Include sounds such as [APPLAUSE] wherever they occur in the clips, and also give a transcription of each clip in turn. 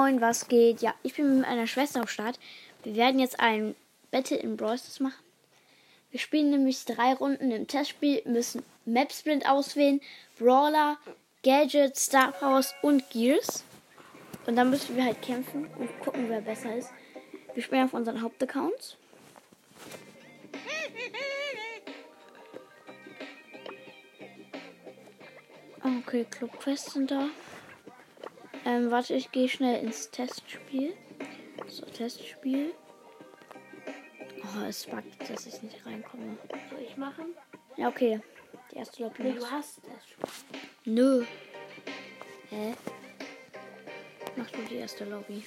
Moin, was geht? Ja, ich bin mit meiner Schwester am Start. Wir werden jetzt ein Battle in Brawl Stars machen. Wir spielen nämlich drei Runden im Testspiel, müssen Mapsprint auswählen, Brawler, Gadgets, Star Powers und Gears. Und dann müssen wir halt kämpfen und gucken, wer besser ist. Wir spielen auf unseren Hauptaccounts. Okay, Club Quest sind da. Ähm, warte, ich gehe schnell ins Testspiel. So, Testspiel. Oh, es buggt, dass ich nicht reinkomme. Soll ich machen? Ja, okay. Die erste Lobby. Nee, du hast das schon. Nö. Hä? Mach du die erste Lobby.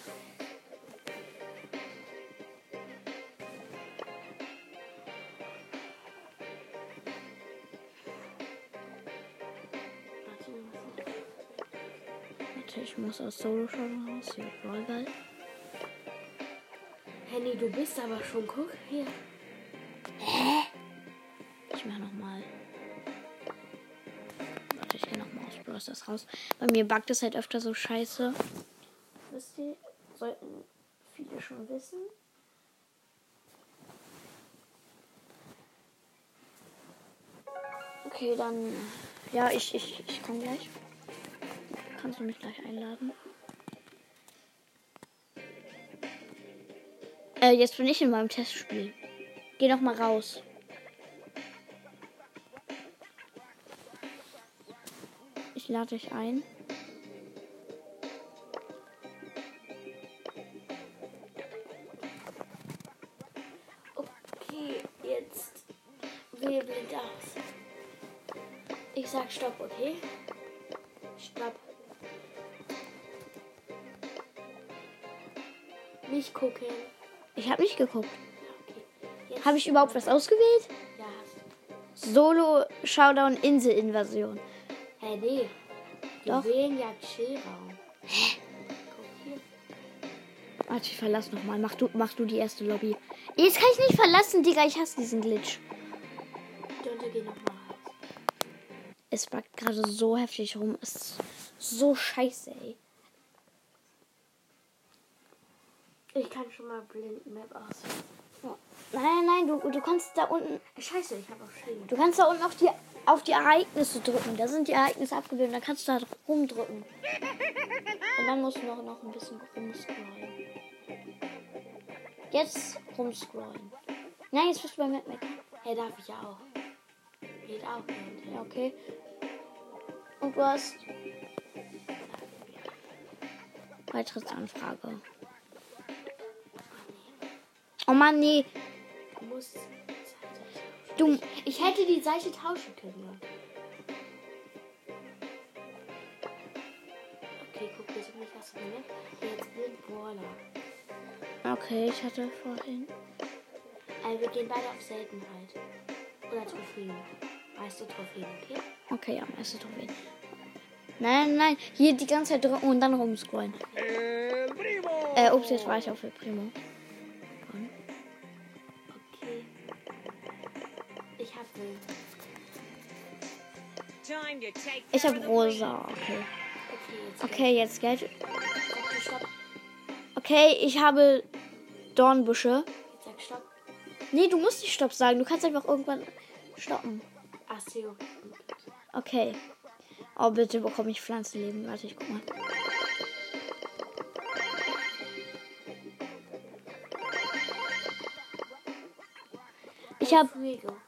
Muss aus Solo schon raus. Hier, Brawlball. Henny, du bist aber schon, guck hier. Ich mach nochmal. Warte, ich gehe nochmal aus Brawl Stars raus. Bei mir buggt es halt öfter so scheiße. Wisst ihr? Sollten viele schon wissen. Okay, dann. Ja, ich, ich, ich komme gleich. Kannst du mich gleich einladen? Äh, jetzt bin ich in meinem Testspiel. Geh noch mal raus. Ich lade dich ein. Okay, jetzt wähle aus. Ich sag Stopp, okay? Nicht gucken. Ich habe nicht geguckt. Okay. Jetzt Habe ich überhaupt was ausgewählt? Ja, hast du. Solo Showdown Insel Invasion. Hä, nee. Wir Doch. wählen ja Chillraum. Hä? Warte, ich verlass noch mal. Mach du, mach du die erste Lobby. Jetzt kann ich nicht verlassen, Digga. Ich hasse diesen Glitch. Dünte, geh nochmal. Es backt gerade so heftig rum. Es ist so scheiße, ey. Ich kann schon mal Blindmap aus. Nein, nein, nein, du, du kannst da unten. Scheiße, ich habe auch Schild. Du kannst da unten auf die, auf die Ereignisse drücken. Da sind die Ereignisse abgebildet. Da kannst du da rumdrücken. Und dann musst du noch, noch ein bisschen rumscrollen. Jetzt rumscrollen. Nein, jetzt bist du bei Mad Mac. Hä, darf ich auch. Geht auch. Ja, okay. Und du hast. Beitrittsanfrage. Oh Mann, nee. Du musst. Du. Ich hätte die Seite tauschen können. Okay, guck, wir sind nicht du gemacht. Jetzt blind Brawler. Okay, ich hatte vorhin. Also wir gehen beide auf Seltenheit. Oder Trophäen. Weißt du Trophäen, okay? Okay, ja, erste Trophäe. Nein, nein, hier die ganze Zeit drücken und dann rumscrollen. Äh, ups, jetzt war ich auf Primo. Ich habe rosa. Okay. Okay, jetzt. Geld. Okay, ich habe Dornbüsche. Jetzt sag Stopp. Nee, du musst nicht Stopp sagen. Du kannst einfach irgendwann stoppen. Ach so. Okay. Oh, bitte bekomme ich Pflanzenleben. Warte, ich guck mal. Ich habe.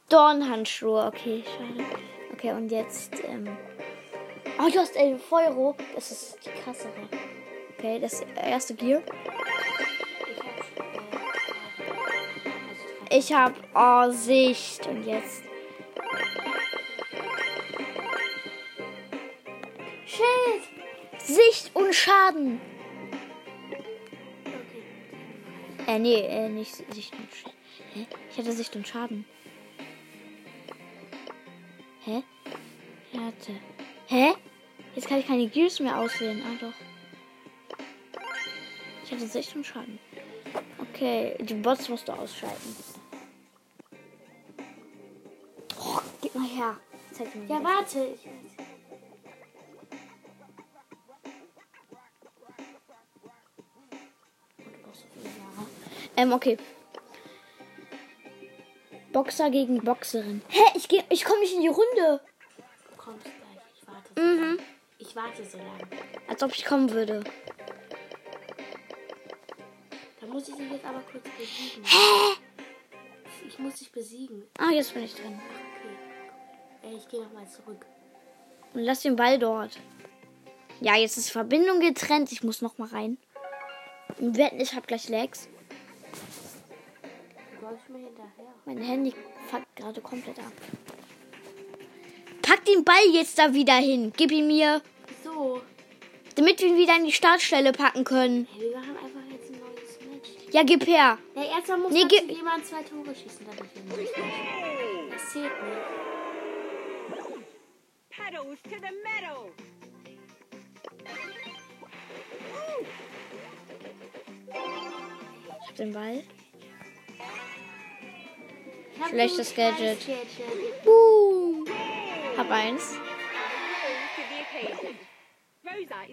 Dornhandschuhe. Okay, schade. Okay, und jetzt, ähm. Oh, du hast El Feuero. Das ist die krassere. Okay, das erste Gear. Ich hab. Äh, Ich habe oh, Sicht. Und jetzt. Schild! Sicht und Schaden. Äh, nee, äh, nicht Sicht und Schaden. Hä? Ich hatte Sicht und Schaden. Hä? Warte. Hä? Jetzt kann ich keine Gears mehr auswählen. Ah, doch. Ich hatte Sicht und Schaden. Okay, die Bots musst du ausschalten. Oh, gib mal her. Zeig mir Ja, warte. Ähm, okay. Boxer gegen Boxerin. Hä, ich, geh- ich komme nicht in die Runde. Du kommst gleich. Ich warte. so Mhm. lange. Ich warte so lange. Als ob ich kommen würde. Da muss ich dich jetzt aber kurz besiegen. Ich muss dich besiegen. Ah, jetzt bin ich drin. Okay. Ey, ich gehe nochmal zurück. Und lass den Ball dort. Ja, jetzt ist Verbindung getrennt. Ich muss noch mal rein. Und wetten, ich habe gleich Lags. Mein Handy fuckt gerade komplett ab. Pack den Ball jetzt da wieder hin. Gib ihn mir. Damit wir ihn wieder in die Startstelle packen können. Hey, wir machen einfach jetzt ein neues Match. Ja, gib her. Ja, erstmal muss Nee, gib- jemand zwei Tore schießen, damit wir ein neues Match Das zählt nicht. Pedals to the metal! Ich hab den Ball. Schlechtes Gadget. Gadget. Boom. Hab eins.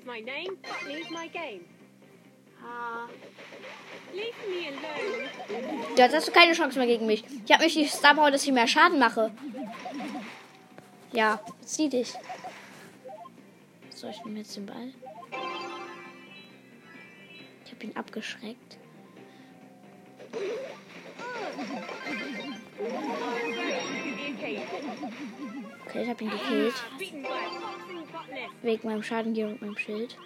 Is my name, Botany is my game. Ah, Leave me alone. Jetzt hast du keine Chance mehr gegen mich. Ich habe mich die Star Power, dass ich mehr Schaden mache. Ja, zieh dich. So, ich nehme jetzt den Ball. Ich habe ihn abgeschreckt. Okay, ich habe ihn gekillt. Wegen meinem Schaden hier und meinem Schild.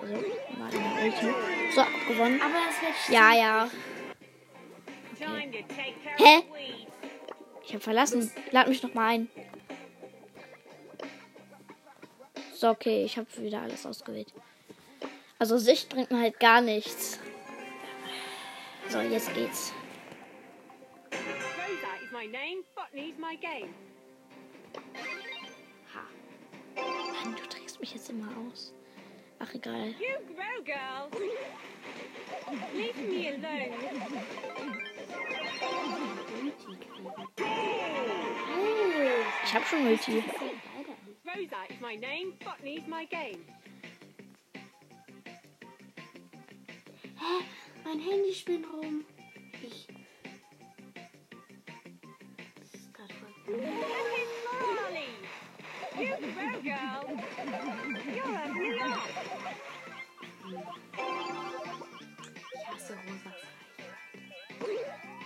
Also, war eine Ulti. So, gewonnen. aber das wird Ja, ja. Care Hä? Ich habe verlassen. Lad mich noch mal ein. So, okay, ich habe wieder alles ausgewählt. Also Sicht bringt mir halt gar nichts. So, jetzt geht's. Rosa is my name, Botany is my game. Mich jetzt immer aus. Ach, egal. You grow, girl. Leave me alone. Hey, Ich habe schon Multi. Rosa is my name, Botany is my game. Hä? Mein Handy spinnt rum.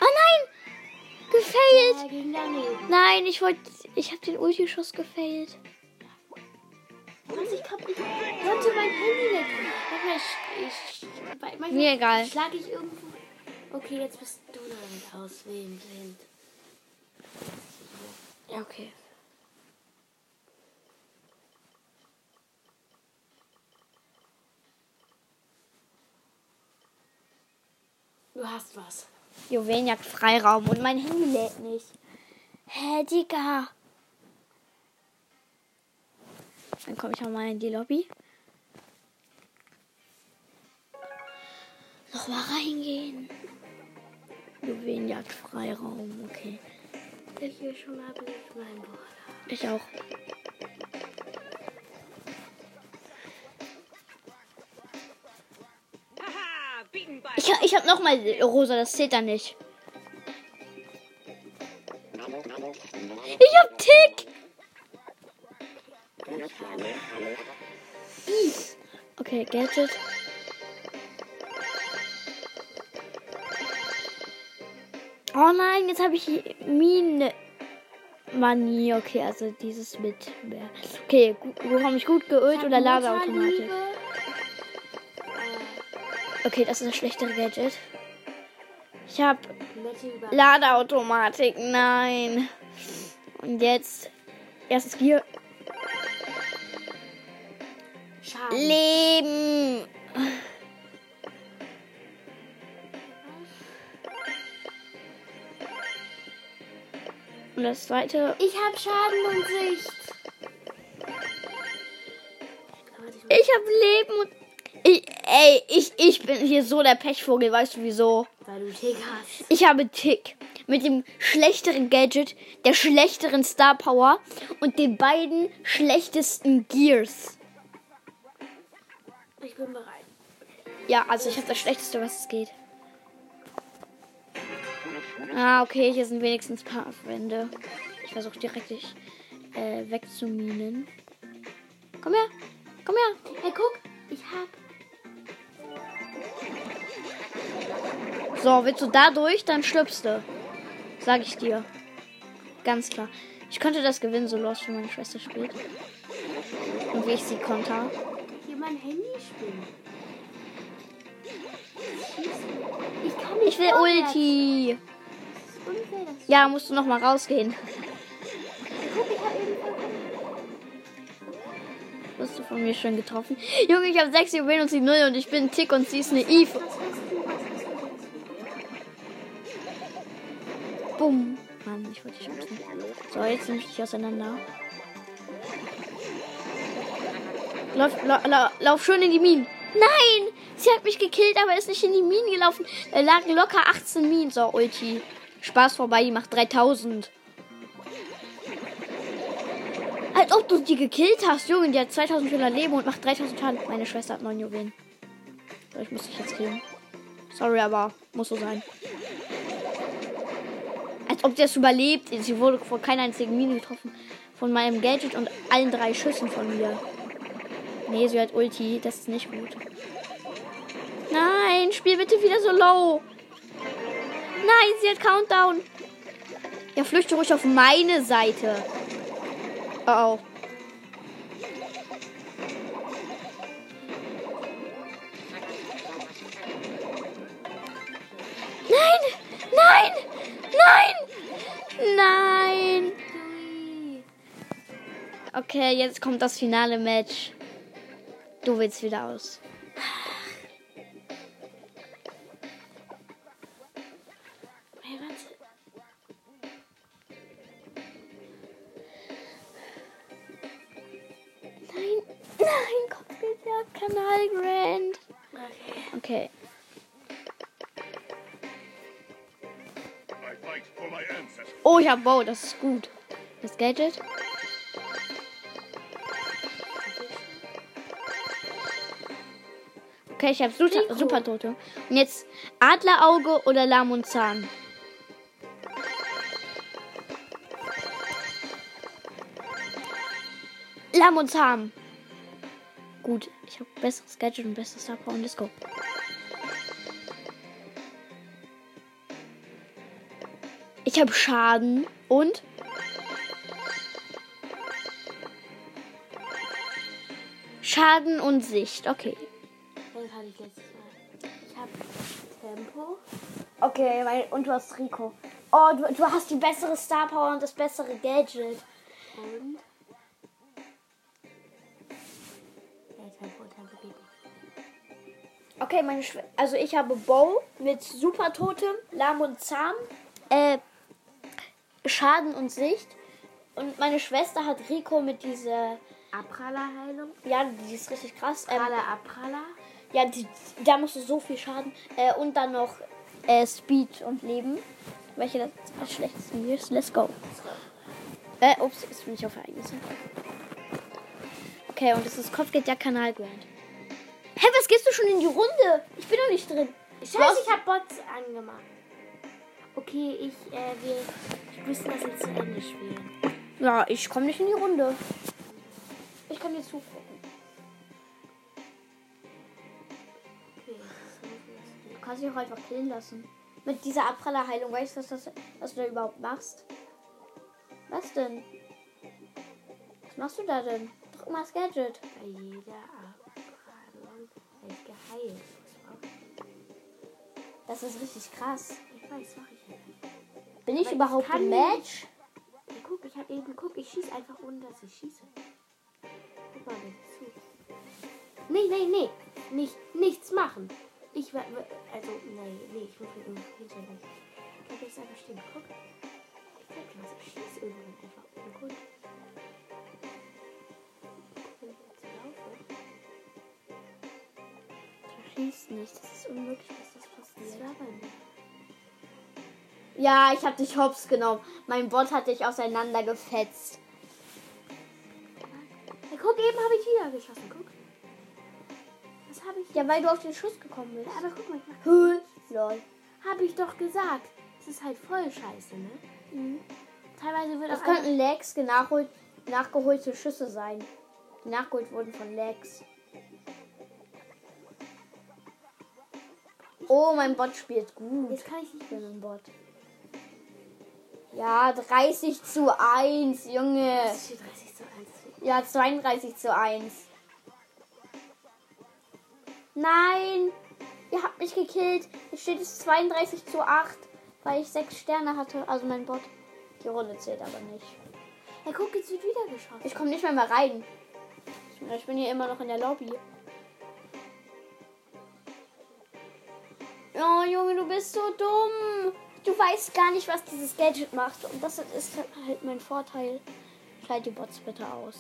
Oh nein! Gefailt! Nein, ich wollte. Ich habe den Ulti-Schuss gefailt. Was ich kaputt. Konnte mein Handy weg. Manchmal, ich, ich, manchmal Mir egal. schlage ich irgendwo. Okay, jetzt bist du damit auswählen blind. Ja, okay. Du hast was. Jagt Freiraum und mein Handy lädt nicht. Hä, Digga. Dann komme ich auch mal in die Lobby. Noch mal reingehen. Juwelen jagt Freiraum, okay. Ich will schon mal belegt mein Bruder. Ich auch. Ich, ich hab noch mal rosa, das zählt dann nicht. Ich hab Tick. Okay, Gadget. Oh nein, jetzt habe ich Mine. Manie, okay, also dieses mit. Okay, gu- bekomme ich gut geölt oder Ladeautomatik? Okay, das ist das schlechtere Gadget. Ich habe. Ladeautomatik, nein. Und jetzt erstes Gear. Schaden. Leben. Und das zweite. Ich hab Schaden und Sicht. Ich habe Leben und. Ey, ich, ich bin hier so der Pechvogel, weißt du wieso? weil du Tick hast. Ich habe Tick. Mit dem schlechteren Gadget, der schlechteren Star Power und den beiden schlechtesten Gears. Ich bin bereit. Ja, also ich habe das schlechteste, was es geht. Ah, okay, hier sind wenigstens ein paar Wände. Ich versuche direkt dich äh, wegzuminen. Komm her, komm her. Hey, guck, ich hab. So, willst du da durch, dann schlüpfst du. Sag ich dir. Ganz klar. Ich könnte das gewinnen, so los, wie meine Schwester spielt. Und wie ich sie konter. Hier mein Handy spinnt. Ich kann nicht. Ich will vorwärts. Ulti. Unfair. Ja, musst du noch mal rausgehen. Wirst du von mir schon getroffen? Junge, ich habe 6 Juwelen und sie 0 und ich bin Tick und sie ist eine Eve. Bumm. Mann, ich wollte dich schubsen. So, jetzt nehme ich dich auseinander. Lauf, la, la, lauf schon in die Minen. Nein! Sie hat mich gekillt, aber ist nicht in die Minen gelaufen. Da lagen locker 18 Minen. So, Ulti. Spaß vorbei, die macht 3000. Als ob du die gekillt hast, Junge. Die hat 2400 Leben und macht 3000 Schaden. Meine Schwester hat 9 Juwelen. So, ich muss dich jetzt killen. Sorry, aber muss so sein. Als ob das überlebt. Sie wurde vor keiner einzigen Mine getroffen. Von meinem Gadget und allen drei Schüssen von mir. Nee, sie hat Ulti. Das ist nicht gut. Nein, spiel bitte wieder so low. Nein, sie hat Countdown. Ja, flüchte ruhig auf meine Seite. Oh, oh. Nein! Nein! Okay, jetzt kommt das finale Match. Du willst wieder aus. Ich hab Bow, das ist gut. Das Gadget. Okay, ich habe super, super Tote. Und jetzt Adlerauge oder Lamm und Zahn. Lamm und Zahn. Gut, ich habe besseres Gadget und besseres Star Power und let's go. Ich habe Schaden und Schaden und Sicht. Okay. Das hatte ich letztes Mal. Ich hab Tempo. Okay, mein, und du hast Rico. Oh, du, du hast die bessere Star Power und das bessere Gadget. Und. Ja, Tempo, Tempo geht nicht. Okay, meine Schw also ich habe Bow mit Super Totem, Lahm und Zahm, äh, Schaden und Sicht. Und meine Schwester hat Rico mit dieser, Apraller-Heilung. ja, die ist richtig krass. Ähm, Apraller. ja, die, da musst du so viel Schaden. Äh, und dann noch äh, Speed und Leben. Welche das am schlechtesten ist. Let's go. Äh, ups, jetzt bin ich auf der Seite. Okay, und das ist Kopfgeldjagd Kanal Grand. Hä, was gehst du schon in die Runde? Ich bin doch nicht drin. Scheiße, ich hab Bots angemacht. Okay, ich, äh, wir müssen das jetzt zu Ende spielen. Ja, ich komme nicht in die Runde. Ich kann dir zugucken. Okay, Du kannst dich auch einfach killen lassen. Mit dieser Abprallerheilung, weißt du, was, das, was du da überhaupt machst? Was denn? Was machst du da denn? Drück mal das Gadget. bei jeder Abprallung ich geheilt. Das ist richtig krass. Weiß, mach ich nicht. Bin ich Aber überhaupt im Match? Ja, guck, ich hab eben, guck, ich schieße einfach ohne, dass ich schieße. Guck mal bitte zu. Nee, nee, nee. Nicht, nichts machen. Ich war, also, nee, nee, ich muss mir irgendwie hinter nicht. Ich kann jetzt einfach stehen. Guck. Ich dir was. Ich schieße irgendwann einfach ohne Grund. Wenn schießt nicht. Das ist unmöglich, dass das das passiert. war bei mir. Ja, ich hab dich hops genommen. Mein Bot hat dich auseinandergefetzt. Hey, guck, eben habe ich wieder geschossen. Guck. Was habe ich? Ja, weil du auf den Schuss gekommen bist. aber guck mal. Höh. Lol. Habe ich doch gesagt. Das ist halt voll scheiße, ne? Teilweise wird Das auch könnten Lags nachhol nachgeholte Schüsse sein. Die nachgeholt wurden von Lags. Oh, mein Bot spielt gut. Jetzt kann ich nicht Ich bin ein Bot. Ja, 30 zu 1, Junge. Es steht 30 zu 1. Ja, 32 zu 1. Nein! Ihr habt mich gekillt. Jetzt steht es 32 zu 8, weil ich 6 Sterne hatte. Also mein Bot. Die Runde zählt aber nicht. Hey, guck, jetzt wird wieder geschossen. Ich komme nicht mehr, mehr rein. Ich bin hier immer noch in der Lobby. Oh, Junge, du bist so dumm. Du weißt gar nicht, was dieses Gadget macht. Und das ist halt mein Vorteil. Schalt die Bots bitte aus.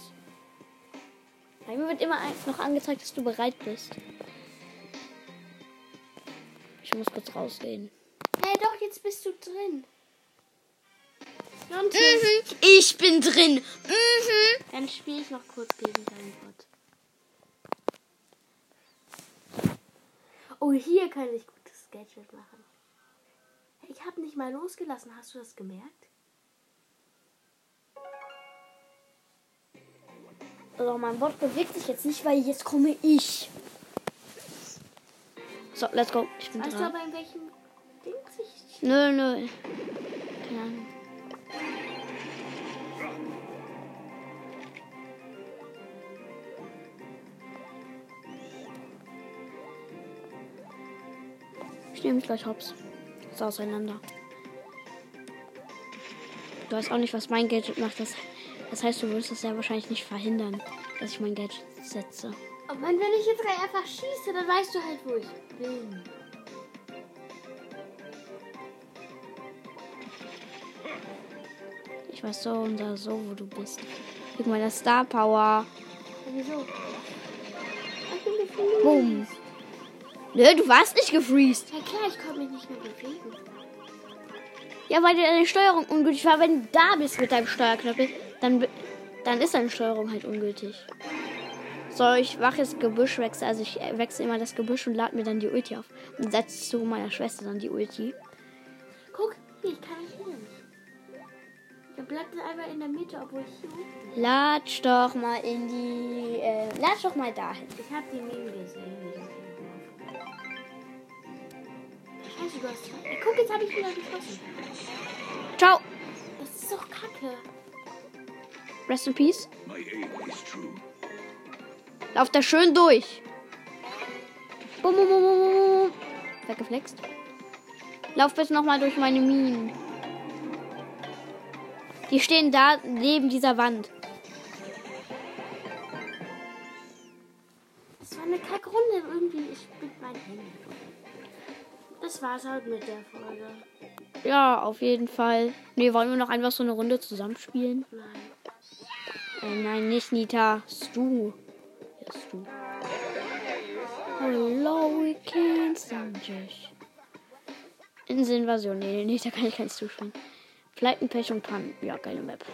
Bei mir wird immer noch angezeigt, dass du bereit bist. Ich muss kurz rausgehen. Hey, doch, jetzt bist du drin. Mhm, ich bin drin. Mhm. dann spiele ich noch kurz gegen deinen Bot. Oh, hier kann ich gutes Gadget machen. Ich habe nicht mal losgelassen. Hast du das gemerkt? Also mein Bot bewegt sich jetzt nicht, weil jetzt komme ich. So, let's go. Ich bin Weißt du dran. aber in welchem Ding sich. Nö, nö. Keine Ahnung. Nehme mich gleich hops. So auseinander. Du weißt auch nicht, was mein Gadget macht. Das, das heißt, du wirst es ja wahrscheinlich nicht verhindern, dass ich mein Gadget setze. Mann, wenn ich jetzt gleich einfach schieße, dann weißt du halt, wo ich bin. Ich weiß so und so, wo du bist. Guck mal, das Star Power. Wieso? Ich. Boom. Nö, du warst nicht gefreezed. Ja klar, ich konnte mich nicht mehr bewegen. Ja, weil deine Steuerung ungültig war. Wenn du da bist mit deinem Steuerknöppel, dann, dann ist deine Steuerung halt ungültig. So, ich mache jetzt Gebüsch wechsel. Also ich äh, wechsle immer das Gebüsch und lade mir dann die Ulti auf. Und setze zu meiner Schwester dann die Ulti. Guck, hier, ich kann nicht hin. Der bleibt dann einfach in der Mitte, obwohl ich hier unten. Latsch doch mal in die. Äh, latsch doch mal dahin. Ich habe die Meme gesehen, hast... Ey, guck, jetzt habe ich wieder geschossen. Ciao. Das ist doch kacke. Rest in Peace. Lauf da schön durch. Bum, bum, bum, bum. Weggeflext. Lauf bitte nochmal durch meine Minen. Die stehen da neben dieser Wand. Das war eine Kackrunde irgendwie. Ich mit meinem Handy. Das war's halt mit der Folge. Ja, auf jeden Fall. Nee, wollen wir noch einfach so eine Runde zusammenspielen? Nein. Äh, nein, nicht Nita. Stu. Ja, Stu. Hello, we can't stand dich. Inselinvasion. Nee, nee, da kann ich kein Stu spielen. Fleitenpech und Pannen. Ja, geile Map.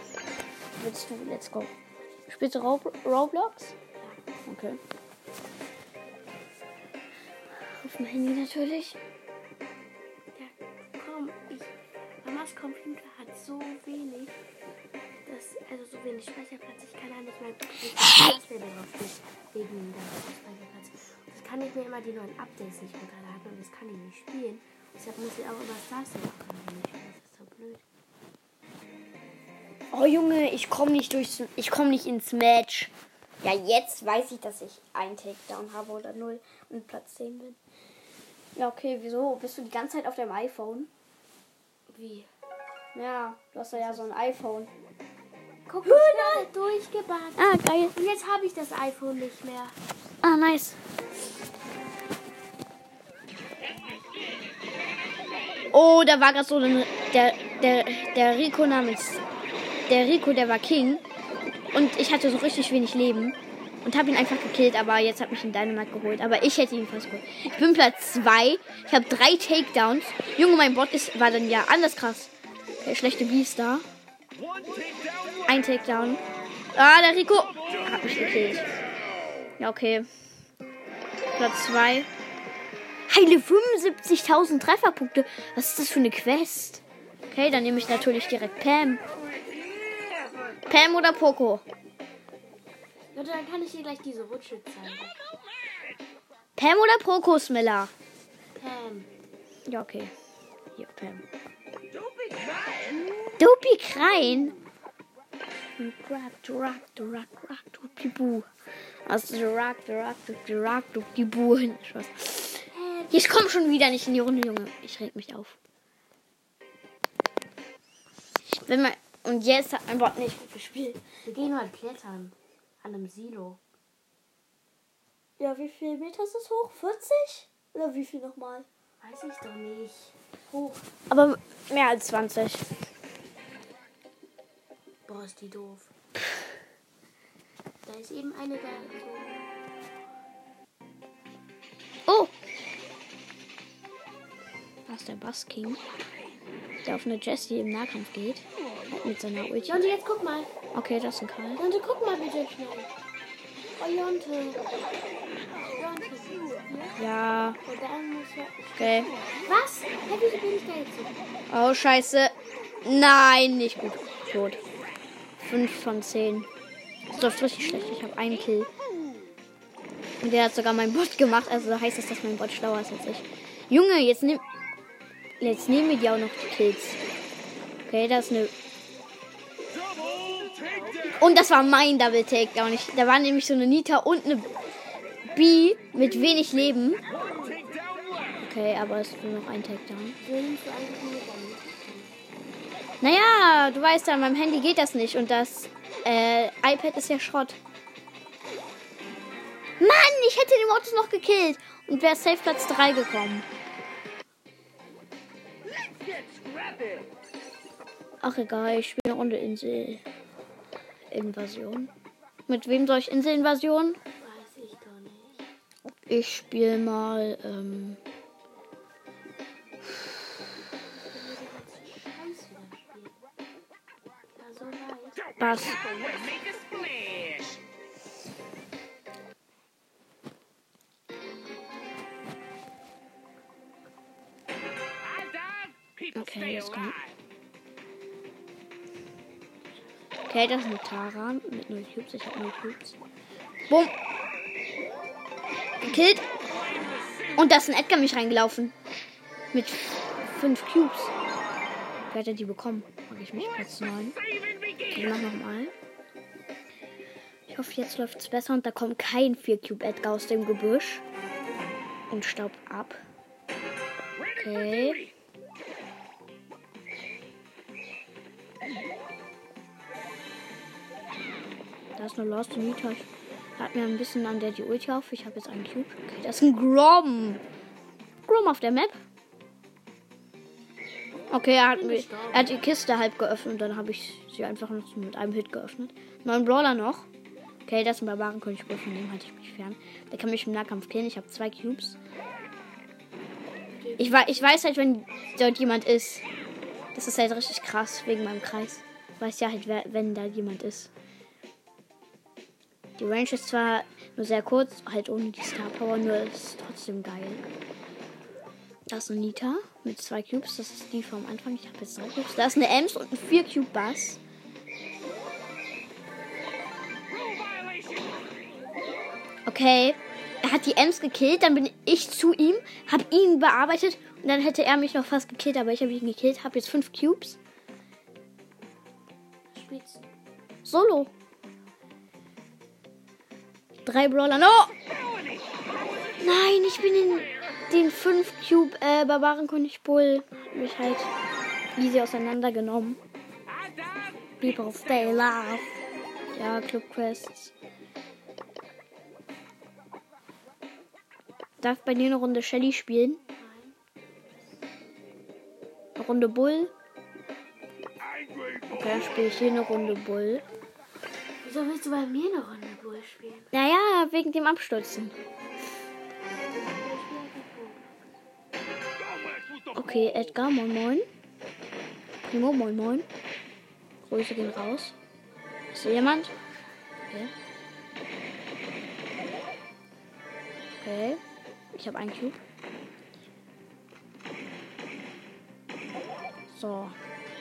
Willst du? Let's go. Spielst du Rob Roblox? Okay. Auf dem Handy natürlich. Mamas Computer hat so wenig. Das, also so wenig Speicherplatz. Ich kann da nicht drauf steht. Wegen der Speicherplatz. Ich kann nicht mehr immer die neuen Updates nicht runterladen und das kann ich nicht spielen. Deshalb muss ich auch immer Star Stable machen. Das ist so blöd. Oh Junge, ich komme nicht durchs, ich komme nicht ins Match. Ja, jetzt weiß ich, dass ich einen Takedown habe oder null und Platz 10 bin. Ja, okay, wieso? Bist du die ganze Zeit auf deinem iPhone? Wie? Ja, du hast ja so ein iPhone. Guck, ich bin durchgebackt. Ah, geil. Und jetzt habe ich das iPhone nicht mehr. Ah, nice. Oh, da war gerade so ein, der, der, der Rico namens. Der Rico, der war King. Und ich hatte so richtig wenig Leben. Und habe ihn einfach gekillt, aber jetzt hat mich ein Dynamite geholt. Aber ich hätte ihn fast geholt. Ich bin Platz 2. Ich habe drei Takedowns. Junge, mein Bot ist, war dann ja anders krass. Der schlechte Beast da. Ein Takedown. Ah, der Rico hat mich gekillt. Ja, okay. Platz 2. Heile 75.000 Trefferpunkte. Was ist das für eine Quest? Okay, dann nehme ich natürlich direkt Pam. Pam oder Poco? Leute, dann kann ich dir gleich diese Rutsche zeigen. Pam oder Poco, Smiller? Pam. Ja, okay. Hier, Pam. Dopey Krein? Rock, rock, rock, rock, dupi bu. Also rock, rock, rock, dupi bu. Spaß. Ich komme schon wieder nicht in die Runde, Junge. Ich reg mich auf. Ich bin mal. Und jetzt hat mein Bot nicht gut gespielt. Wir gehen mal klettern. An einem Silo. Ja, wie viel Meter ist das hoch? 40? Oder wie viel nochmal? Weiß ich doch nicht. Hoch. Aber mehr als 20. Boah, ist die doof. Da ist eben eine da. Oh! Da ist der Bass King, der auf eine Jessie im Nahkampf geht. Mit seiner Ulti. Jonte, jetzt guck mal. Okay, das ist ein Karl. Jonte, guck mal bitte schnell. Oh. Jonte. Ja? Okay. Was? Oh, scheiße. Nein, nicht gut. Tot. 5 von 10. Das läuft richtig schlecht. Ich habe einen Kill. Und der hat sogar meinen Bot gemacht. Also heißt das, dass mein Bot schlauer ist als ich. Junge, jetzt nimm. Jetzt nehmen wir die auch noch die Kills. Okay, das ist eine. Und das war mein Double Takedown. Ich, da war nämlich so eine Nita und eine B mit wenig Leben. Okay, aber es ist nur noch ein Takedown. Naja, du weißt ja, an meinem Handy geht das nicht und das äh, iPad ist ja Schrott. Mann, ich hätte den Mortis noch gekillt und wäre safe Platz 3 gekommen. Ach egal, ich spiele eine Runde Insel. Invasion. Mit wem soll ich Inselinvasion? Ich spiele mal, ähm. Bass. People Okay, go. alive. Okay, das ist eine Tara mit 0 Cubes. Ich habe 0 Cubes. Bumm. Gekillt. Und da ist ein Edgar mich reingelaufen. Mit 5 Cubes. Wer hat er die bekommen? Frage ich mich. Platz 9. Saving begins. Ich mach nochmal. Ich hoffe, jetzt läuft es besser und da kommt kein 4 Cube Edgar aus dem Gebüsch. Und staubt ab. Okay. Da ist eine Lost Nita. Hat mir ein bisschen an der die Ulti auf. Ich habe jetzt einen Cube. Okay, das ist ein Grom. Grom auf der Map. Okay, er hat, er hat die Kiste halb geöffnet dann habe ich sie einfach noch mit einem Hit geöffnet. Neun Brawler noch. Okay, das ist ein Barbarenkönig, von dem halte ich mich fern. Der kann mich im Nahkampf killen. Ich habe zwei Cubes. Ich, wei- ich weiß halt, wenn dort jemand ist. Das ist halt richtig krass wegen meinem Kreis. Ich weiß ja halt, wer, wenn da jemand ist. Die Range ist zwar nur sehr kurz, halt ohne die Star Power, nur ist trotzdem geil. Da ist eine Nita mit zwei Cubes. Das ist die vom Anfang. Ich habe jetzt drei Cubes. Da ist eine Ems und ein 4 Cube Bass. Okay. Er hat die Ems gekillt, dann bin ich zu ihm, habe ihn bearbeitet und dann hätte er mich noch fast gekillt, aber ich habe ihn gekillt, habe jetzt fünf Cubes. Solo. Drei Brawler. No! Nein, ich bin in den 5 Cube äh, Barbarenkönig Bull. Hab mich halt easy auseinandergenommen. People stay alive. Ja, Club Quests. Darf bei dir eine Runde Shelly spielen? Eine Runde Bull? Okay, dann spiele ich hier eine Runde Bull. Wieso willst du bei mir eine Runde Spielen? Naja, wegen dem Abstürzen. Okay, Edgar, moin moin. Primo, moin moin. Grüße gehen raus. Ist hier jemand? Okay. Okay. Ich habe einen Cube. So.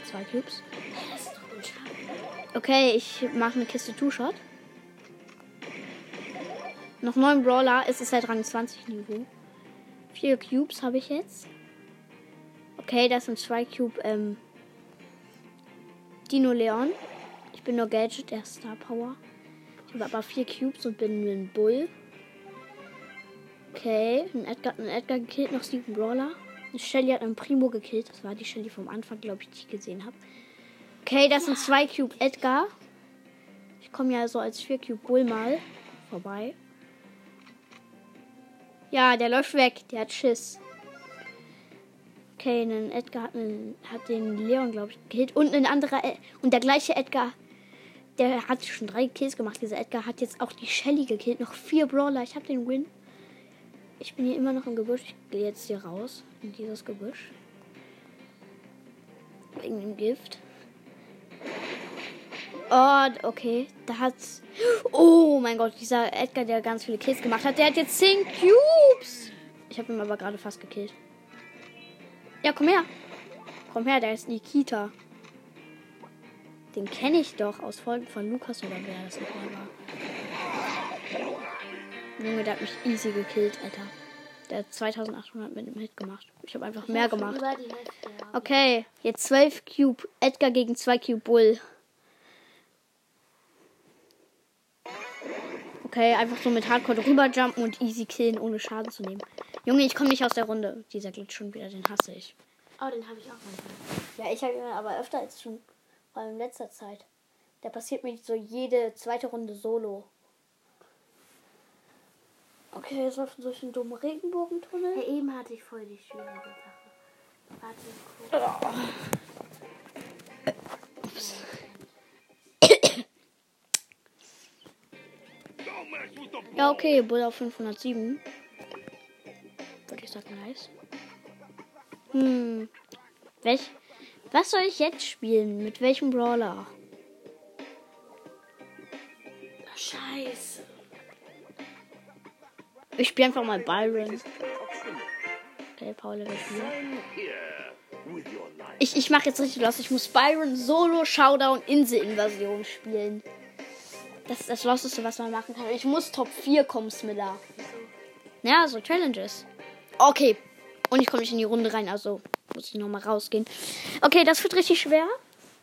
Zwei Cubes. Okay, ich mache eine Kiste Two-Shot. Noch neun Brawler. Es ist halt Rang 20 Niveau. Vier Cubes habe ich jetzt. Okay, das sind zwei Cube ähm, Dino Leon. Ich bin nur Gadget, der Star Power. Ich habe aber vier Cubes und bin ein Bull. Okay, ein Edgar, ein Edgar gekillt, noch sieben Brawler. Eine Shelly hat einen Primo gekillt. Das war die Shelly vom Anfang, glaube ich, die ich gesehen habe. Okay, das sind zwei Cube Edgar. Ich komme ja so als 4 Cube Bull mal vorbei. Ja, der läuft weg. Der hat Schiss. Okay, ein Edgar hat, einen, hat den Leon, glaube ich, gekillt. Und ein anderer, Ed- und der gleiche Edgar, der hat schon drei Kills gemacht. Dieser Edgar hat jetzt auch die Shelly gekillt. Noch vier Brawler. Ich habe den Win. Ich bin hier immer noch im Gebüsch. Ich gehe jetzt hier raus in dieses Gebüsch. Wegen dem Gift. Oh, okay. Da hat's. Oh mein Gott, dieser Edgar, der ganz viele Kills gemacht hat, der hat jetzt 10 Cubes. Ich habe ihn aber gerade fast gekillt. Ja, komm her. Komm her, der ist Nikita. Den kenne ich doch aus Folgen von Lukas oder wer das nochmal war. Junge, der hat mich easy gekillt, Alter. Der hat 2800 mit dem Hit gemacht. Ich habe einfach mehr gemacht. Okay, jetzt 12 Cube. Edgar gegen 2 Cube Bull. Okay, einfach so mit Hardcore rüberjumpen und easy killen, ohne Schaden zu nehmen. Junge, ich komme nicht aus der Runde. Dieser Glitch schon wieder, den hasse ich. Oh, den habe ich auch manchmal. Ja, ich habe ihn aber öfter als du. Vor allem in letzter Zeit. Der passiert mir so jede zweite Runde solo. Okay, jetzt läuft durch einen dummen Regenbogentunnel. Ja, eben hatte ich voll die schwierige Sache. Warte, kurz. Ja, okay, Bull auf 507. Würde ich sagen, nice. Hm. Welch, was soll ich jetzt spielen? Mit welchem Brawler? Scheiße. Ich spiele einfach mal Byron. Okay, Paul Level 4. Ich, ich mache jetzt richtig los. Ich muss Byron Solo Showdown Inselinvasion spielen. Das ist das Losteste, was man machen kann. Ich muss Top 4 kommen, Smiller. Ja, so Challenges. Okay. Und ich komme nicht in die Runde rein, also muss ich nochmal rausgehen. Okay, das wird richtig schwer.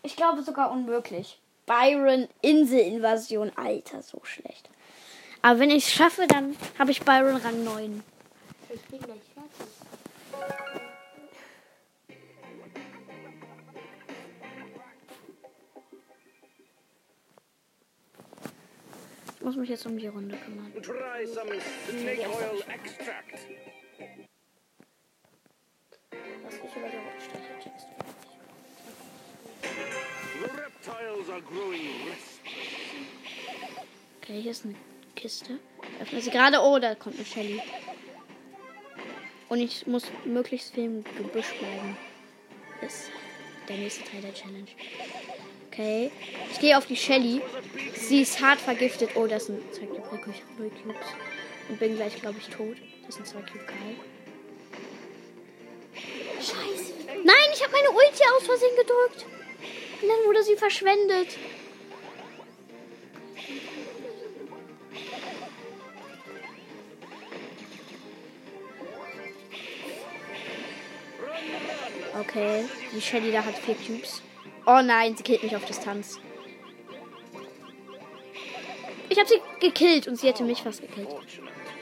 Ich glaube sogar unmöglich. Byron Inselinvasion. Alter, so schlecht. Aber wenn ich es schaffe, dann habe ich Byron Rang 9. Ich bin gleich muss mich jetzt um die Runde kümmern. Try some snake oil extract. Okay, hier ist eine Kiste. Öffne sie gerade. Oh, da kommt eine Shelly. Und ich muss möglichst viel im Gebüsch bleiben. Ist der nächste Teil der Challenge. Okay. Ich gehe auf die Shelly. Sie ist hart vergiftet. Oh, das sind zwei Cube. Ich habe null Cubes. Und bin gleich, glaube ich, tot. Das sind zwei Cube Karl. Scheiße. Nein, ich habe meine Ulti aus Versehen gedrückt. Und dann wurde sie verschwendet. Okay, die Shelly da hat vier Cubes. Oh nein, sie killt mich auf Distanz. Ich habe sie gekillt und sie hätte mich fast gekillt.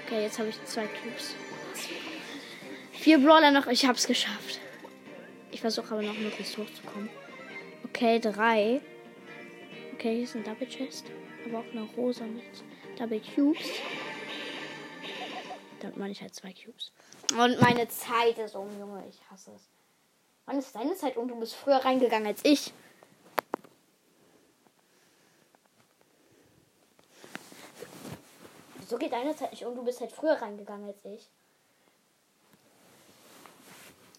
Okay, jetzt habe ich zwei Cubes. Vier Brawler noch, ich habe es geschafft. Ich versuche aber noch möglichst hochzukommen. Okay, drei. Okay, hier ist ein Double Chest. Aber auch eine rosa mit Double Cubes. Damit meine ich halt zwei Cubes. Und meine Zeit ist um, Junge. Ich hasse es. Wann ist deine Zeit um? Du bist früher reingegangen als ich. Wieso geht deine Zeit nicht um? Du bist halt früher reingegangen als ich.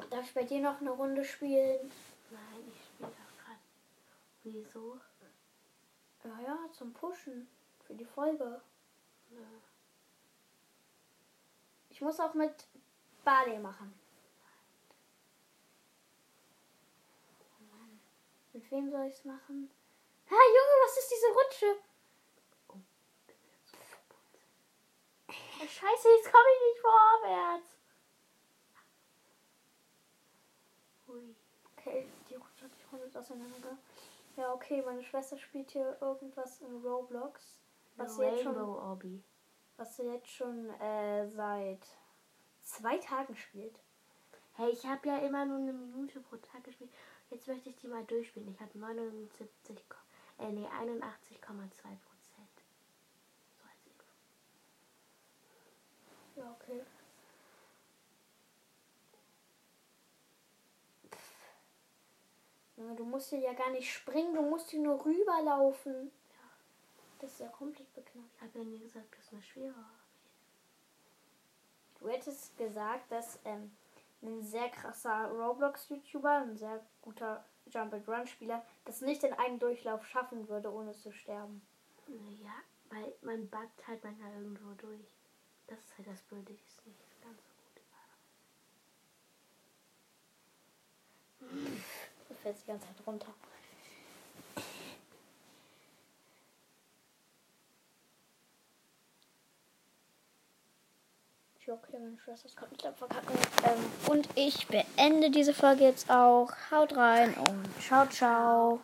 Darf ich bei dir noch eine Runde spielen? Nein, ich spiele doch gerade. Wieso? Ja, ja, zum Pushen. Für die Folge. Ich muss auch mit Barley machen. Mit wem soll ich es machen? Ha, Junge, was ist diese Rutsche? Oh, Scheiße, jetzt komme ich nicht vorwärts. Hui. Okay, die Rutsche hat sich komplett auseinander. Ja, okay, meine Schwester spielt hier irgendwas in Roblox. Was sie jetzt schon, Obby. was sie jetzt schon äh, seit zwei Tagen spielt. Hey, ich habe ja immer nur eine Minute pro Tag gespielt. Jetzt möchte ich die mal durchspielen. Ich habe 79, Ko- äh, nee, 81,2 Prozent. So als Info. Ja, okay. Du musst hier ja gar nicht springen, du musst hier nur rüberlaufen. Das ist ja komplett beknackt. Ich habe ja nie gesagt, dass es eine schwere Du hättest gesagt, dass ähm, ein sehr krasser Roblox-YouTuber, ein sehr guter Jump-and-Run-Spieler, das nicht in einem Durchlauf schaffen würde, ohne zu sterben. Naja, weil man backt halt manchmal irgendwo durch. Das ist halt das Blöde, die ist nicht ganz so gut. [LAUGHS] Du fällst die ganze Zeit runter. Ja, okay, meine Schwester komplett am Verkacken. Ähm, und ich beende diese Folge jetzt auch. Haut rein und ciao, ciao.